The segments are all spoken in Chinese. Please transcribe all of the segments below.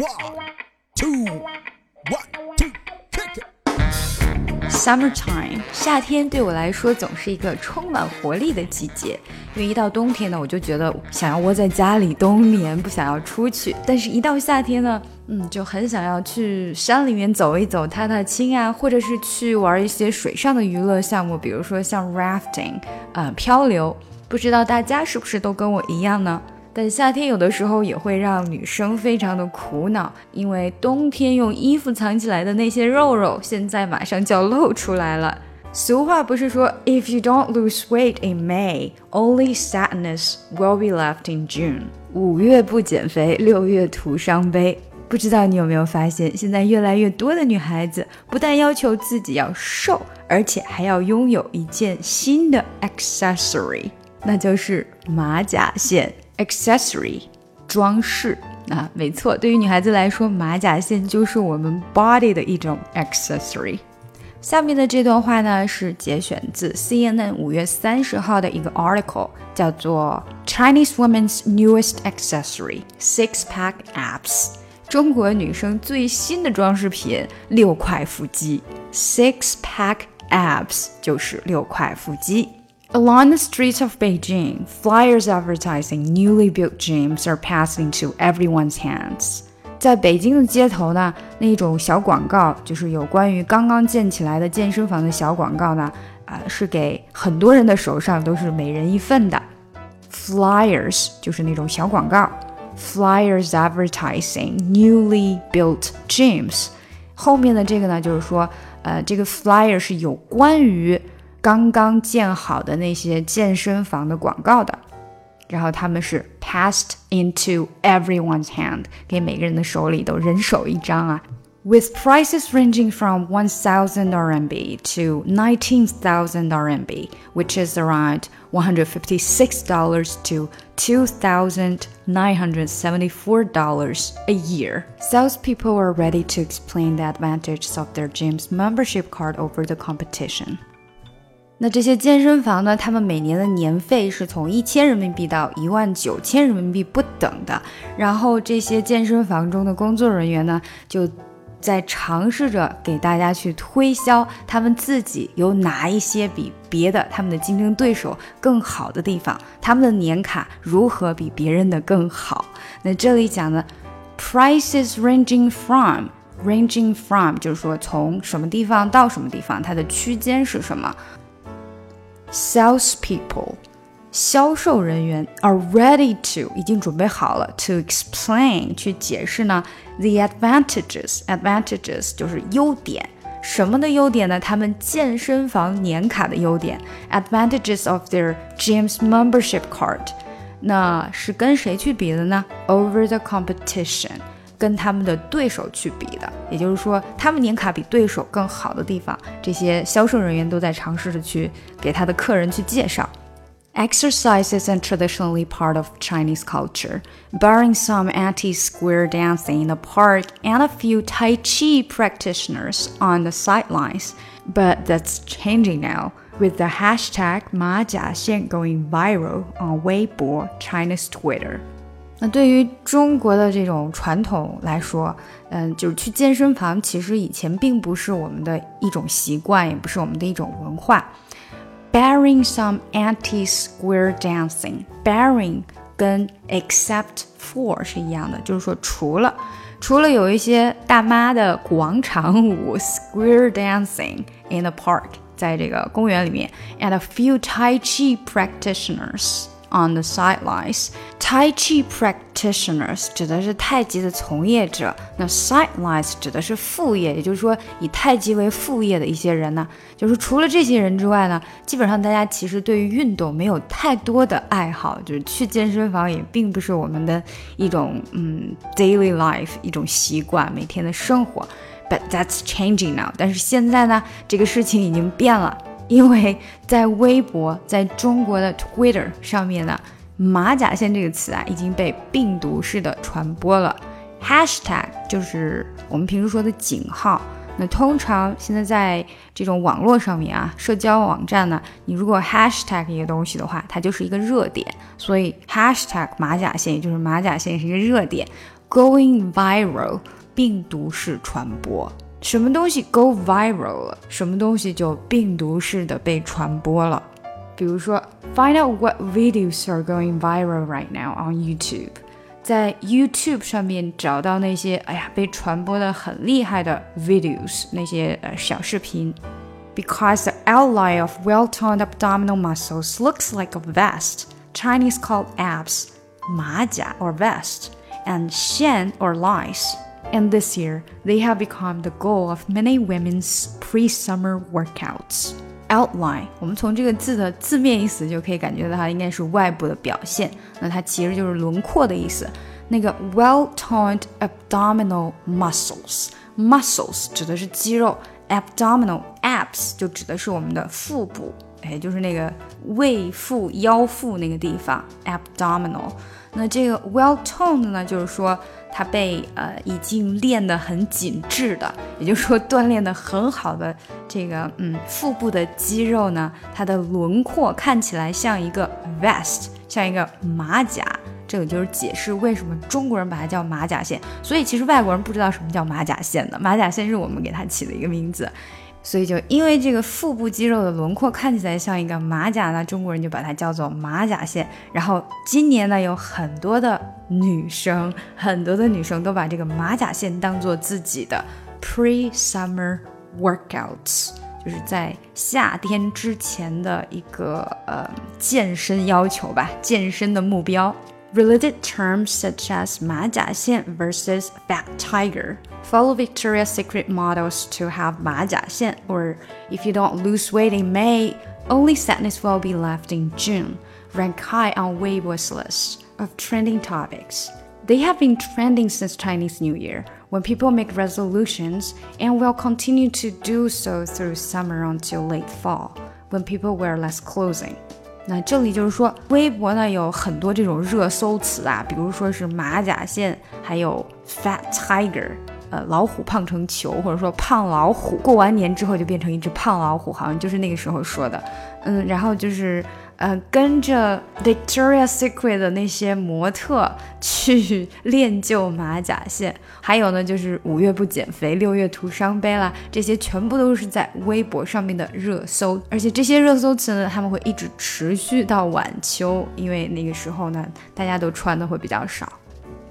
One, two, one, two, kick it. Summertime，夏天对我来说总是一个充满活力的季节。因为一到冬天呢，我就觉得想要窝在家里冬眠，不想要出去。但是，一到夏天呢，嗯，就很想要去山里面走一走，踏踏青啊，或者是去玩一些水上的娱乐项目，比如说像 rafting，呃，漂流。不知道大家是不是都跟我一样呢？但夏天有的时候也会让女生非常的苦恼，因为冬天用衣服藏起来的那些肉肉，现在马上就要露出来了。俗话不是说，If you don't lose weight in May, only sadness will be left in June。五月不减肥，六月徒伤悲。不知道你有没有发现，现在越来越多的女孩子不但要求自己要瘦，而且还要拥有一件新的 accessory，那就是马甲线。Accessory 装饰啊，没错，对于女孩子来说，马甲线就是我们 body 的一种 accessory。下面的这段话呢是节选自 CNN 五月三十号的一个 article，叫做 Chinese women's newest accessory six pack abs。中国女生最新的装饰品六块腹肌，six pack abs 就是六块腹肌。Along the streets of Beijing, flyers advertising newly built gyms are passed into everyone's hands. 在北京的街头呢，那种小广告就是有关于刚刚建起来的健身房的小广告呢，啊、呃，是给很多人的手上都是每人一份的。Flyers 就是那种小广告，Flyers advertising newly built gyms。后面的这个呢，就是说，呃，这个 flyer 是有关于刚刚建好的那些健身房的广告的，然后他们是 passed into everyone's hand，给每个人的手里都人手一张啊。With prices ranging from 1,000 RMB to 19,000 RMB, which is around $156 to $2,974 a year. Salespeople are ready to explain the advantages of their gym's membership card over the competition. 那这些健身房呢？他们每年的年费是从一千人民币到一万九千人民币不等的。然后这些健身房中的工作人员呢，就在尝试着给大家去推销他们自己有哪一些比别的他们的竞争对手更好的地方，他们的年卡如何比别人的更好。那这里讲的 prices ranging from ranging from 就是说从什么地方到什么地方，它的区间是什么 ？Salespeople，销售人员 are ready to 已经准备好了 to explain 去解释呢 the advantages advantages 就是优点，什么的优点呢？他们健身房年卡的优点 advantages of their gym's membership card，那是跟谁去比的呢？Over the competition。 跟他们的对手去比的，也就是说，他们年卡比对手更好的地方，这些销售人员都在尝试着去给他的客人去介绍。Exercise isn't traditionally part of Chinese culture, barring some anti-square dancing in the park and a few Tai Chi practitioners on the sidelines. But that's changing now, with the hashtag 马甲线 going viral on Weibo, China's Twitter. 那对于中国的这种传统来说，嗯，就是去健身房，其实以前并不是我们的一种习惯，也不是我们的一种文化。Bearing some anti-square dancing，bearing 跟 except for 是一样的，就是说除了除了有一些大妈的广场舞 square dancing in the park，在这个公园里面，and a few Tai Chi practitioners。On the sidelines, Tai Chi practitioners 指的是太极的从业者，那 sidelines 指的是副业，也就是说以太极为副业的一些人呢。就是除了这些人之外呢，基本上大家其实对于运动没有太多的爱好，就是去健身房也并不是我们的一种嗯 daily life 一种习惯，每天的生活。But that's changing now。但是现在呢，这个事情已经变了。因为在微博，在中国的 Twitter 上面呢，马甲线这个词啊已经被病毒式的传播了。Hashtag 就是我们平时说的井号。那通常现在在这种网络上面啊，社交网站呢，你如果 Hashtag 一个东西的话，它就是一个热点。所以 Hashtag 马甲线，也就是马甲线是一个热点。going viral，病毒式传播。什么东西 go viral 了，什么东西就病毒式的被传播了。比如说，find out what videos are going viral right now on YouTube，在 YouTube 上面找到那些哎呀被传播的很厉害的 videos，那些呃小视频。Because the outline of well-toned abdominal muscles looks like a vest, Chinese called abs, 马甲 or vest, and xian or lice and this year they have become the goal of many women's pre-summer workouts. Outline，我们从这个字的字面意思就可以感觉到它应该是外部的表现，那它其实就是轮廓的意思。那个 well-toned abdominal muscles，muscles 指的是肌肉，abdominal abs 就指的是我们的腹部，哎，就是那个胃腹腰腹那个地方，abdominal。那这个 well-toned 呢，就是说。 它被呃已经练得很紧致的，也就是说锻炼得很好的这个嗯腹部的肌肉呢，它的轮廓看起来像一个 vest，像一个马甲。这个就是解释为什么中国人把它叫马甲线，所以其实外国人不知道什么叫马甲线的，马甲线是我们给它起的一个名字。所以就因为这个腹部肌肉的轮廓看起来像一个马甲呢，中国人就把它叫做马甲线。然后今年呢，有很多的女生，很多的女生都把这个马甲线当做自己的 pre-summer workouts，就是在夏天之前的一个呃健身要求吧，健身的目标。Related terms such as 马甲线 versus fat tiger follow Victoria's Secret models to have 马甲线, or if you don't lose weight in May, only sadness will be left in June, rank high on Weibo's list of trending topics. They have been trending since Chinese New Year, when people make resolutions, and will continue to do so through summer until late fall, when people wear less clothing. 那这里就是说，微博呢有很多这种热搜词啊，比如说是马甲线，还有 fat tiger，呃，老虎胖成球，或者说胖老虎，过完年之后就变成一只胖老虎，好像就是那个时候说的，嗯，然后就是。呃，跟着 Victoria's Secret 的那些模特去练就马甲线，还有呢，就是五月不减肥，六月徒伤悲啦，这些全部都是在微博上面的热搜，而且这些热搜词呢，他们会一直持续到晚秋，因为那个时候呢，大家都穿的会比较少。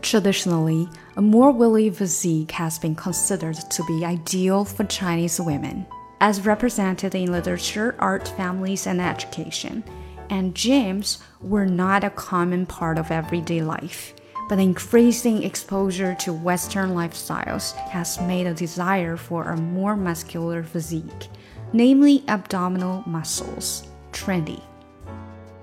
Traditionally, a more willy physique has been considered to be ideal for Chinese women, as represented in literature, art, families, and education. and gyms were not a common part of everyday life. But increasing exposure to Western lifestyles has made a desire for a more muscular physique, namely abdominal muscles, trendy.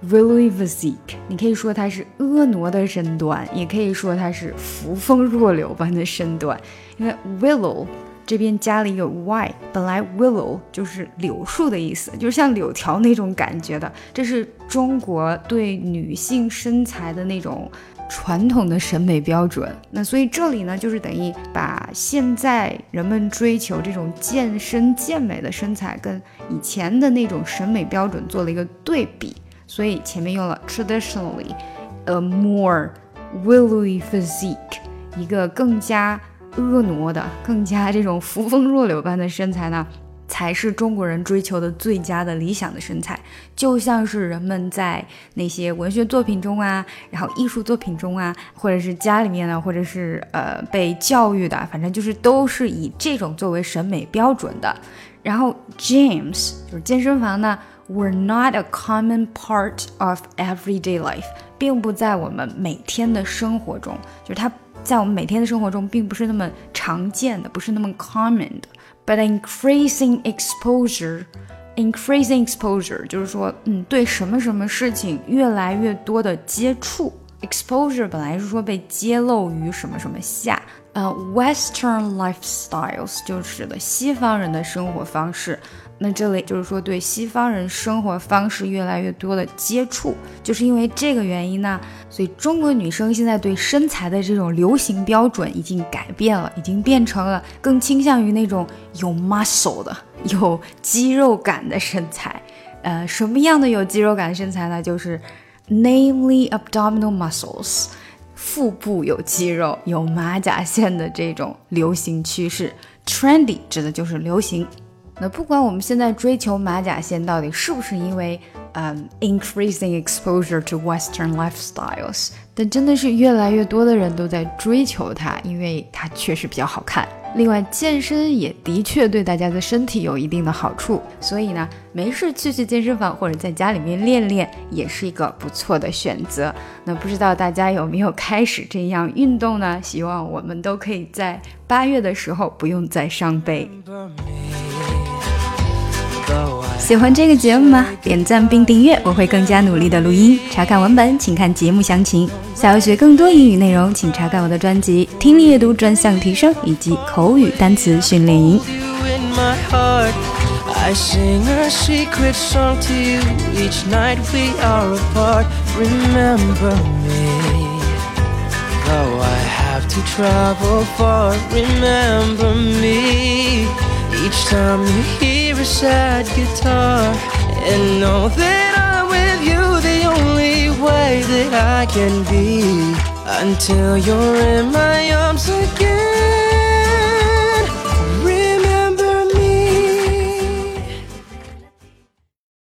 Willowy physique，你可以说它是婀娜的身段，也可以说它是扶风若柳般的身段。因为 willow 这边加了一个 y，本来 willow 就是柳树的意思，就是像柳条那种感觉的。这是中国对女性身材的那种传统的审美标准。那所以这里呢，就是等于把现在人们追求这种健身健美的身材，跟以前的那种审美标准做了一个对比。所以前面用了 traditionally a more willowy physique，一个更加。婀娜的、更加这种扶风若柳般的身材呢，才是中国人追求的最佳的理想的身材。就像是人们在那些文学作品中啊，然后艺术作品中啊，或者是家里面呢，或者是呃被教育的，反正就是都是以这种作为审美标准的。然后 gyms 就是健身房呢，were not a common part of everyday life，并不在我们每天的生活中，就是它。在我们每天的生活中，并不是那么常见的，不是那么 common 的。But increasing exposure, increasing exposure 就是说，嗯，对什么什么事情越来越多的接触。Exposure 本来是说被揭露于什么什么下，呃，Western lifestyles 就是指的西方人的生活方式。那这里就是说，对西方人生活方式越来越多的接触，就是因为这个原因呢，所以中国女生现在对身材的这种流行标准已经改变了，已经变成了更倾向于那种有 muscle 的、有肌肉感的身材。呃，什么样的有肌肉感的身材呢？就是 namely abdominal muscles，腹部有肌肉、有马甲线的这种流行趋势。Trendy 指的就是流行。那不管我们现在追求马甲线，到底是不是因为嗯 increasing exposure to Western lifestyles，但真的是越来越多的人都在追求它，因为它确实比较好看。另外，健身也的确对大家的身体有一定的好处，所以呢，没事去去健身房或者在家里面练练，也是一个不错的选择。那不知道大家有没有开始这样运动呢？希望我们都可以在八月的时候不用再伤悲。喜欢这个节目吗？点赞并订阅，我会更加努力的录音。查看文本，请看节目详情。想要学更多英语内容，请查看我的专辑《听力阅读专项提升》以及口语单词训练营。Each time you hear a sad guitar And know that I'm with you the only way that I can be Until you're in my arms again